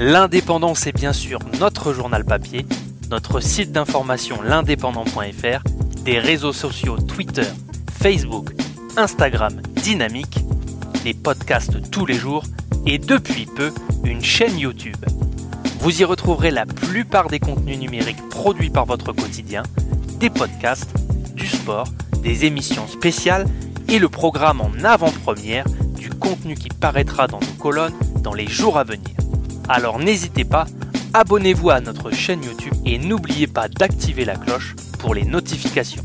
L'indépendant, c'est bien sûr notre journal papier, notre site d'information l'indépendant.fr, des réseaux sociaux Twitter, Facebook, Instagram dynamique, des podcasts tous les jours et depuis peu une chaîne YouTube. Vous y retrouverez la plupart des contenus numériques produits par votre quotidien, des podcasts, du sport, des émissions spéciales et le programme en avant-première du contenu qui paraîtra dans nos colonnes dans les jours à venir. Alors n'hésitez pas, abonnez-vous à notre chaîne YouTube et n'oubliez pas d'activer la cloche pour les notifications.